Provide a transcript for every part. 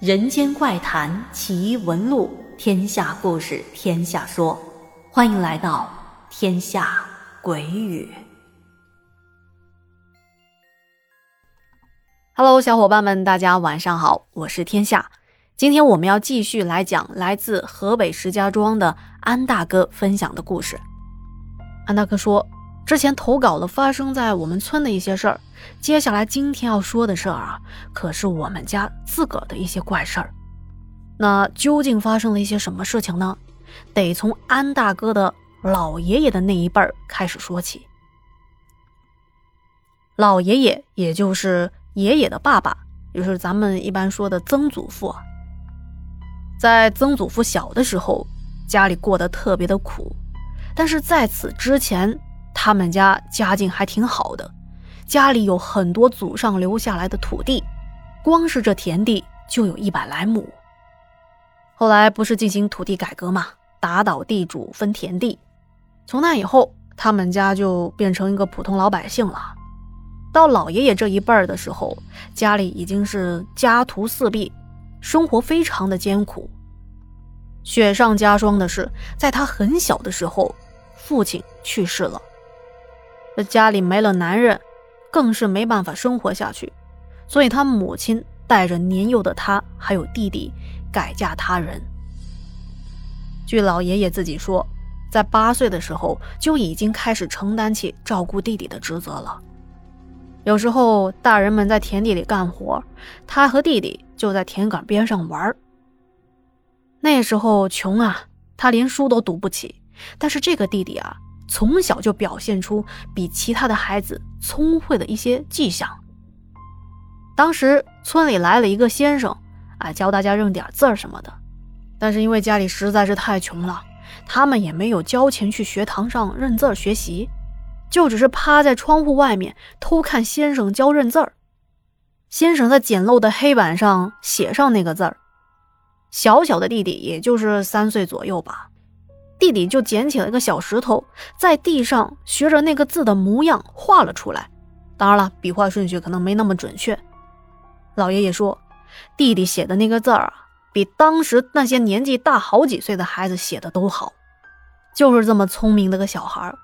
人间怪谈奇闻录，天下故事天下说，欢迎来到天下鬼语。Hello，小伙伴们，大家晚上好，我是天下。今天我们要继续来讲来自河北石家庄的安大哥分享的故事。安大哥说。之前投稿了发生在我们村的一些事儿，接下来今天要说的事儿啊，可是我们家自个儿的一些怪事儿。那究竟发生了一些什么事情呢？得从安大哥的老爷爷的那一辈儿开始说起。老爷爷，也就是爷爷的爸爸，就是咱们一般说的曾祖父。在曾祖父小的时候，家里过得特别的苦，但是在此之前。他们家家境还挺好的，家里有很多祖上留下来的土地，光是这田地就有一百来亩。后来不是进行土地改革嘛，打倒地主分田地，从那以后，他们家就变成一个普通老百姓了。到老爷爷这一辈儿的时候，家里已经是家徒四壁，生活非常的艰苦。雪上加霜的是，在他很小的时候，父亲去世了。这家里没了男人，更是没办法生活下去，所以他母亲带着年幼的他还有弟弟改嫁他人。据老爷爷自己说，在八岁的时候就已经开始承担起照顾弟弟的职责了。有时候大人们在田地里干活，他和弟弟就在田埂边上玩。那时候穷啊，他连书都读不起，但是这个弟弟啊。从小就表现出比其他的孩子聪慧的一些迹象。当时村里来了一个先生，啊，教大家认点字儿什么的。但是因为家里实在是太穷了，他们也没有交钱去学堂上认字学习，就只是趴在窗户外面偷看先生教认字儿。先生在简陋的黑板上写上那个字儿。小小的弟弟也就是三岁左右吧。弟弟就捡起了一个小石头，在地上学着那个字的模样画了出来。当然了，笔画顺序可能没那么准确。老爷爷说，弟弟写的那个字儿啊，比当时那些年纪大好几岁的孩子写的都好，就是这么聪明的个小孩。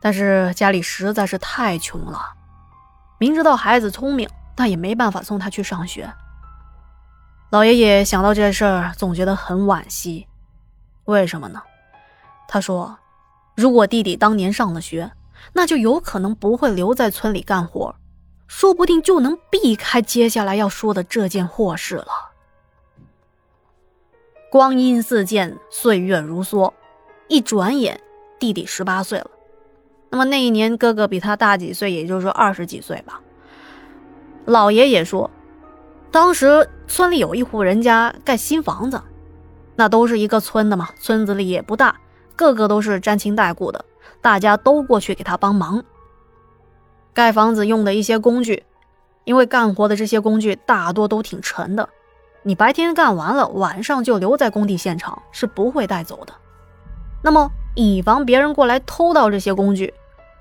但是家里实在是太穷了，明知道孩子聪明，但也没办法送他去上学。老爷爷想到这事儿，总觉得很惋惜。为什么呢？他说：“如果弟弟当年上了学，那就有可能不会留在村里干活，说不定就能避开接下来要说的这件祸事了。”光阴似箭，岁月如梭，一转眼，弟弟十八岁了。那么那一年，哥哥比他大几岁，也就是说二十几岁吧。老爷爷说，当时村里有一户人家盖新房子。那都是一个村的嘛，村子里也不大，个个都是沾亲带故的，大家都过去给他帮忙。盖房子用的一些工具，因为干活的这些工具大多都挺沉的，你白天干完了，晚上就留在工地现场，是不会带走的。那么，以防别人过来偷到这些工具，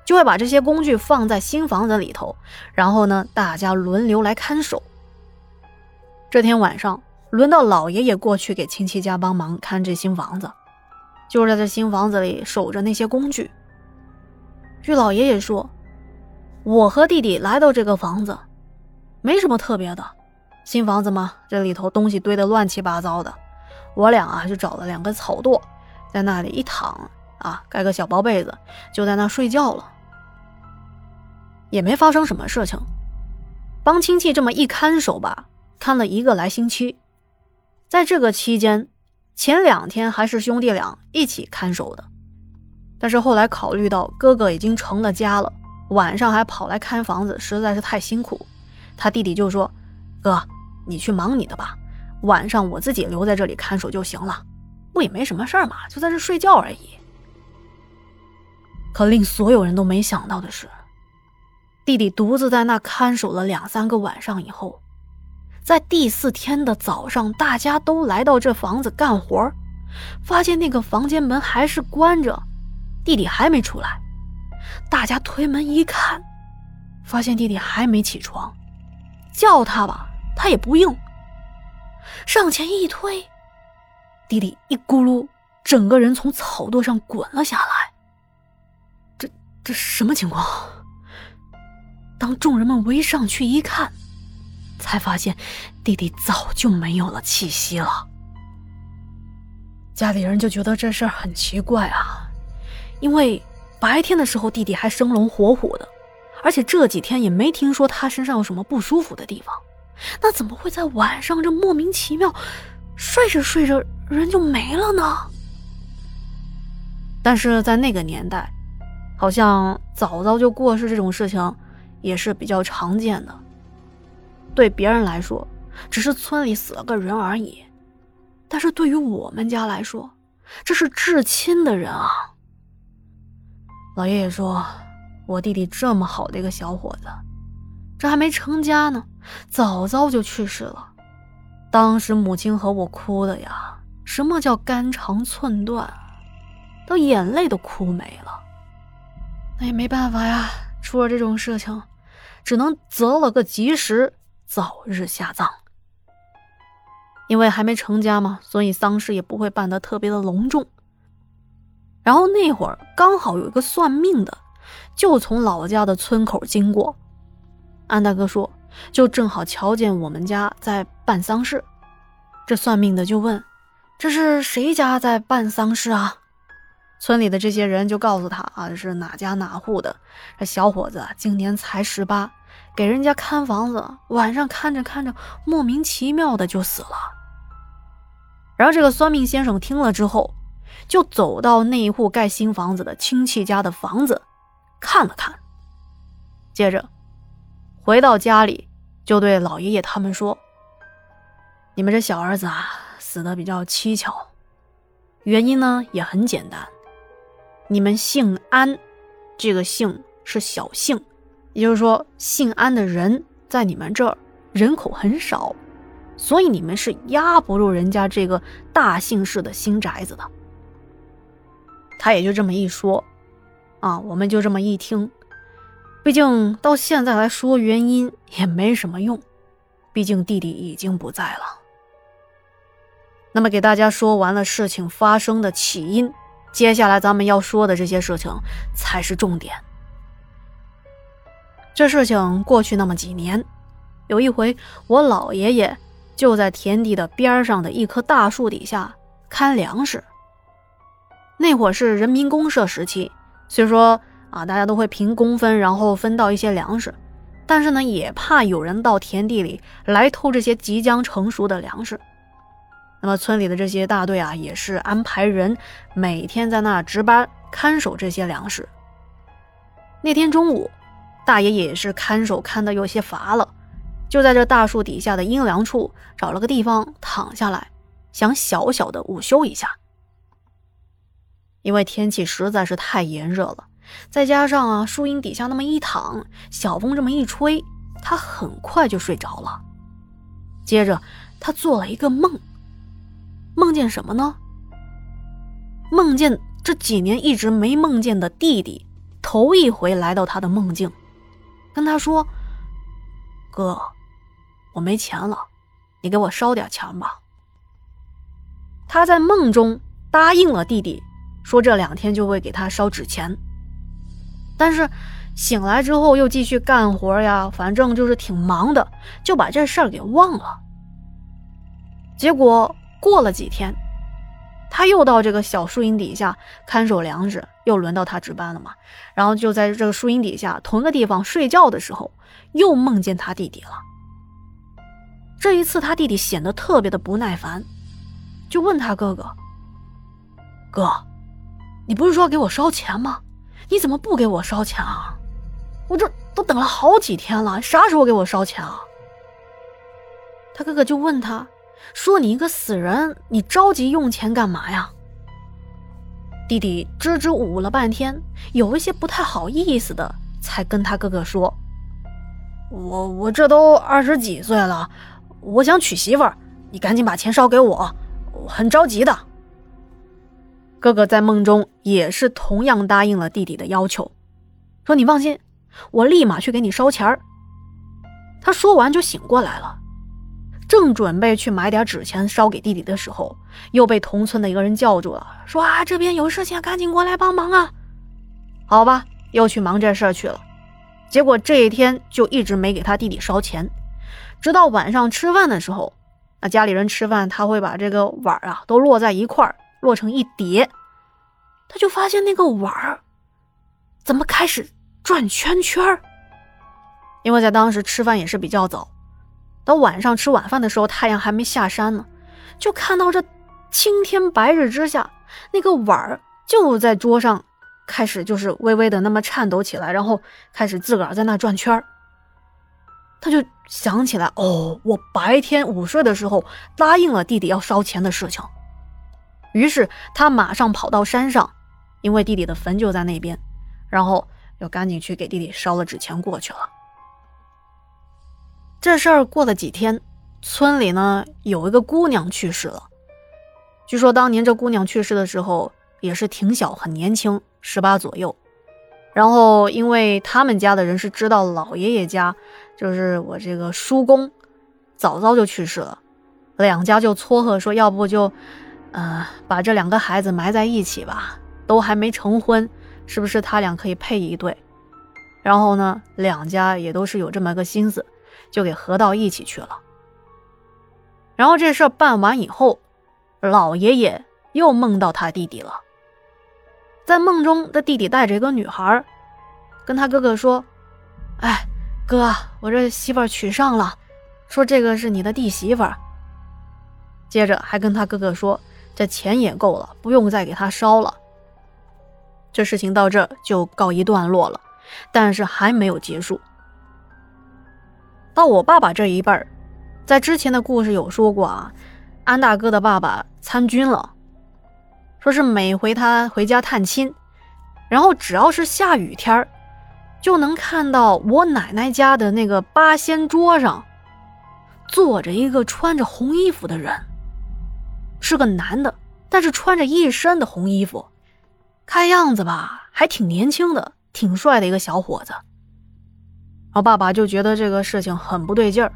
就会把这些工具放在新房子里头，然后呢，大家轮流来看守。这天晚上。轮到老爷爷过去给亲戚家帮忙看这新房子，就在这新房子里守着那些工具。据老爷爷说，我和弟弟来到这个房子，没什么特别的，新房子嘛，这里头东西堆得乱七八糟的。我俩啊就找了两个草垛，在那里一躺啊，盖个小薄被子，就在那睡觉了，也没发生什么事情。帮亲戚这么一看守吧，看了一个来星期。在这个期间，前两天还是兄弟俩一起看守的，但是后来考虑到哥哥已经成了家了，晚上还跑来看房子，实在是太辛苦。他弟弟就说：“哥，你去忙你的吧，晚上我自己留在这里看守就行了，不也没什么事儿嘛，就在这睡觉而已。”可令所有人都没想到的是，弟弟独自在那看守了两三个晚上以后。在第四天的早上，大家都来到这房子干活，发现那个房间门还是关着，弟弟还没出来。大家推门一看，发现弟弟还没起床，叫他吧，他也不应，上前一推，弟弟一咕噜，整个人从草垛上滚了下来。这这什么情况？当众人们围上去一看，才发现弟弟早就没有了气息了。家里人就觉得这事儿很奇怪啊，因为白天的时候弟弟还生龙活虎的，而且这几天也没听说他身上有什么不舒服的地方，那怎么会在晚上这莫名其妙睡着睡着人就没了呢？但是在那个年代，好像早早就过世这种事情也是比较常见的。对别人来说，只是村里死了个人而已。但是对于我们家来说，这是至亲的人啊。老爷爷说，我弟弟这么好的一个小伙子，这还没成家呢，早早就去世了。当时母亲和我哭的呀，什么叫肝肠寸断，都眼泪都哭没了。那也没办法呀，出了这种事情，只能择了个吉时，早日下葬。因为还没成家嘛，所以丧事也不会办得特别的隆重。然后那会儿刚好有一个算命的，就从老家的村口经过。安大哥说，就正好瞧见我们家在办丧事。这算命的就问：“这是谁家在办丧事啊？”村里的这些人就告诉他：“啊，是哪家哪户的。这小伙子今年才十八，给人家看房子，晚上看着看着，莫名其妙的就死了。”然后这个算命先生听了之后，就走到那一户盖新房子的亲戚家的房子，看了看，接着回到家里，就对老爷爷他们说：“你们这小儿子啊，死的比较蹊跷，原因呢也很简单，你们姓安，这个姓是小姓，也就是说姓安的人在你们这儿人口很少。”所以你们是压不住人家这个大姓氏的新宅子的。他也就这么一说，啊，我们就这么一听。毕竟到现在来说原因也没什么用，毕竟弟弟已经不在了。那么给大家说完了事情发生的起因，接下来咱们要说的这些事情才是重点。这事情过去那么几年，有一回我老爷爷。就在田地的边上的一棵大树底下看粮食。那会儿是人民公社时期，虽说啊大家都会凭工分，然后分到一些粮食，但是呢也怕有人到田地里来偷这些即将成熟的粮食。那么村里的这些大队啊，也是安排人每天在那值班看守这些粮食。那天中午，大爷也是看守看得有些乏了。就在这大树底下的阴凉处找了个地方躺下来，想小小的午休一下。因为天气实在是太炎热了，再加上啊树荫底下那么一躺，小风这么一吹，他很快就睡着了。接着他做了一个梦，梦见什么呢？梦见这几年一直没梦见的弟弟，头一回来到他的梦境，跟他说：“哥。”我没钱了，你给我烧点钱吧。他在梦中答应了弟弟，说这两天就会给他烧纸钱。但是醒来之后又继续干活呀，反正就是挺忙的，就把这事儿给忘了。结果过了几天，他又到这个小树荫底下看守粮食，又轮到他值班了嘛。然后就在这个树荫底下同一个地方睡觉的时候，又梦见他弟弟了。这一次，他弟弟显得特别的不耐烦，就问他哥哥：“哥，你不是说给我烧钱吗？你怎么不给我烧钱啊？我这都等了好几天了，啥时候给我烧钱啊？”他哥哥就问他说：“你一个死人，你着急用钱干嘛呀？”弟弟支支吾吾了半天，有一些不太好意思的，才跟他哥哥说：“我我这都二十几岁了。”我想娶媳妇儿，你赶紧把钱烧给我，我很着急的。哥哥在梦中也是同样答应了弟弟的要求，说：“你放心，我立马去给你烧钱儿。”他说完就醒过来了，正准备去买点纸钱烧给弟弟的时候，又被同村的一个人叫住了，说：“啊，这边有事情，赶紧过来帮忙啊！”好吧，又去忙这事去了。结果这一天就一直没给他弟弟烧钱，直到晚上吃饭的时候，那家里人吃饭他会把这个碗啊都摞在一块儿，摞成一叠，他就发现那个碗儿怎么开始转圈圈儿。因为在当时吃饭也是比较早，到晚上吃晚饭的时候，太阳还没下山呢，就看到这青天白日之下，那个碗儿就在桌上开始就是微微的那么颤抖起来，然后开始自个儿在那转圈儿。他就想起来，哦，我白天午睡的时候答应了弟弟要烧钱的事情，于是他马上跑到山上，因为弟弟的坟就在那边，然后又赶紧去给弟弟烧了纸钱过去了。这事儿过了几天，村里呢有一个姑娘去世了。据说当年这姑娘去世的时候也是挺小，很年轻，十八左右。然后因为他们家的人是知道老爷爷家，就是我这个叔公，早早就去世了，两家就撮合说，要不就，呃，把这两个孩子埋在一起吧，都还没成婚，是不是他俩可以配一对？然后呢，两家也都是有这么个心思。就给合到一起去了。然后这事儿办完以后，老爷爷又梦到他弟弟了。在梦中，他弟弟带着一个女孩，跟他哥哥说：“哎，哥，我这媳妇娶上了，说这个是你的弟媳妇。”接着还跟他哥哥说：“这钱也够了，不用再给他烧了。”这事情到这就告一段落了，但是还没有结束。到我爸爸这一辈儿，在之前的故事有说过啊，安大哥的爸爸参军了，说是每回他回家探亲，然后只要是下雨天儿，就能看到我奶奶家的那个八仙桌上坐着一个穿着红衣服的人，是个男的，但是穿着一身的红衣服，看样子吧还挺年轻的，挺帅的一个小伙子。然后爸爸就觉得这个事情很不对劲儿。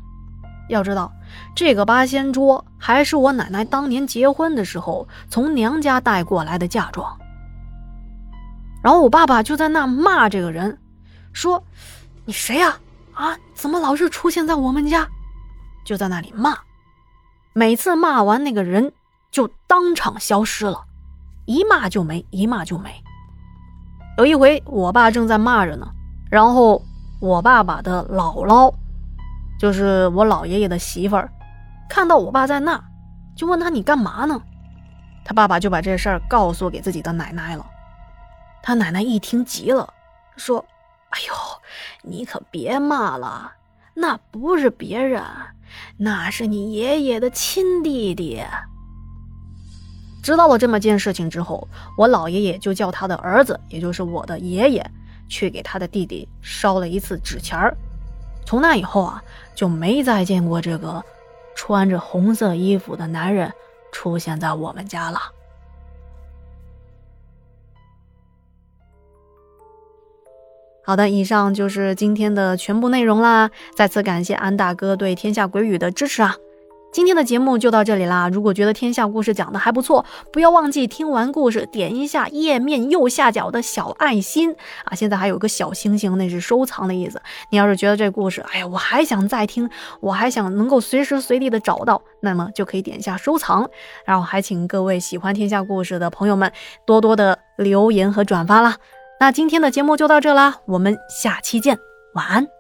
要知道，这个八仙桌还是我奶奶当年结婚的时候从娘家带过来的嫁妆。然后我爸爸就在那骂这个人，说：“你谁呀？啊，怎么老是出现在我们家？”就在那里骂。每次骂完，那个人就当场消失了，一骂就没，一骂就没。有一回，我爸正在骂着呢，然后。我爸爸的姥姥，就是我老爷爷的媳妇儿，看到我爸在那，就问他你干嘛呢？他爸爸就把这事儿告诉给自己的奶奶了。他奶奶一听急了，说：“哎呦，你可别骂了，那不是别人，那是你爷爷的亲弟弟。”知道了这么件事情之后，我老爷爷就叫他的儿子，也就是我的爷爷。去给他的弟弟烧了一次纸钱儿，从那以后啊，就没再见过这个穿着红色衣服的男人出现在我们家了。好的，以上就是今天的全部内容啦！再次感谢安大哥对天下鬼语的支持啊！今天的节目就到这里啦！如果觉得天下故事讲的还不错，不要忘记听完故事点一下页面右下角的小爱心啊！现在还有个小星星，那是收藏的意思。你要是觉得这故事，哎呀，我还想再听，我还想能够随时随地的找到，那么就可以点一下收藏。然后还请各位喜欢天下故事的朋友们多多的留言和转发啦！那今天的节目就到这啦，我们下期见，晚安。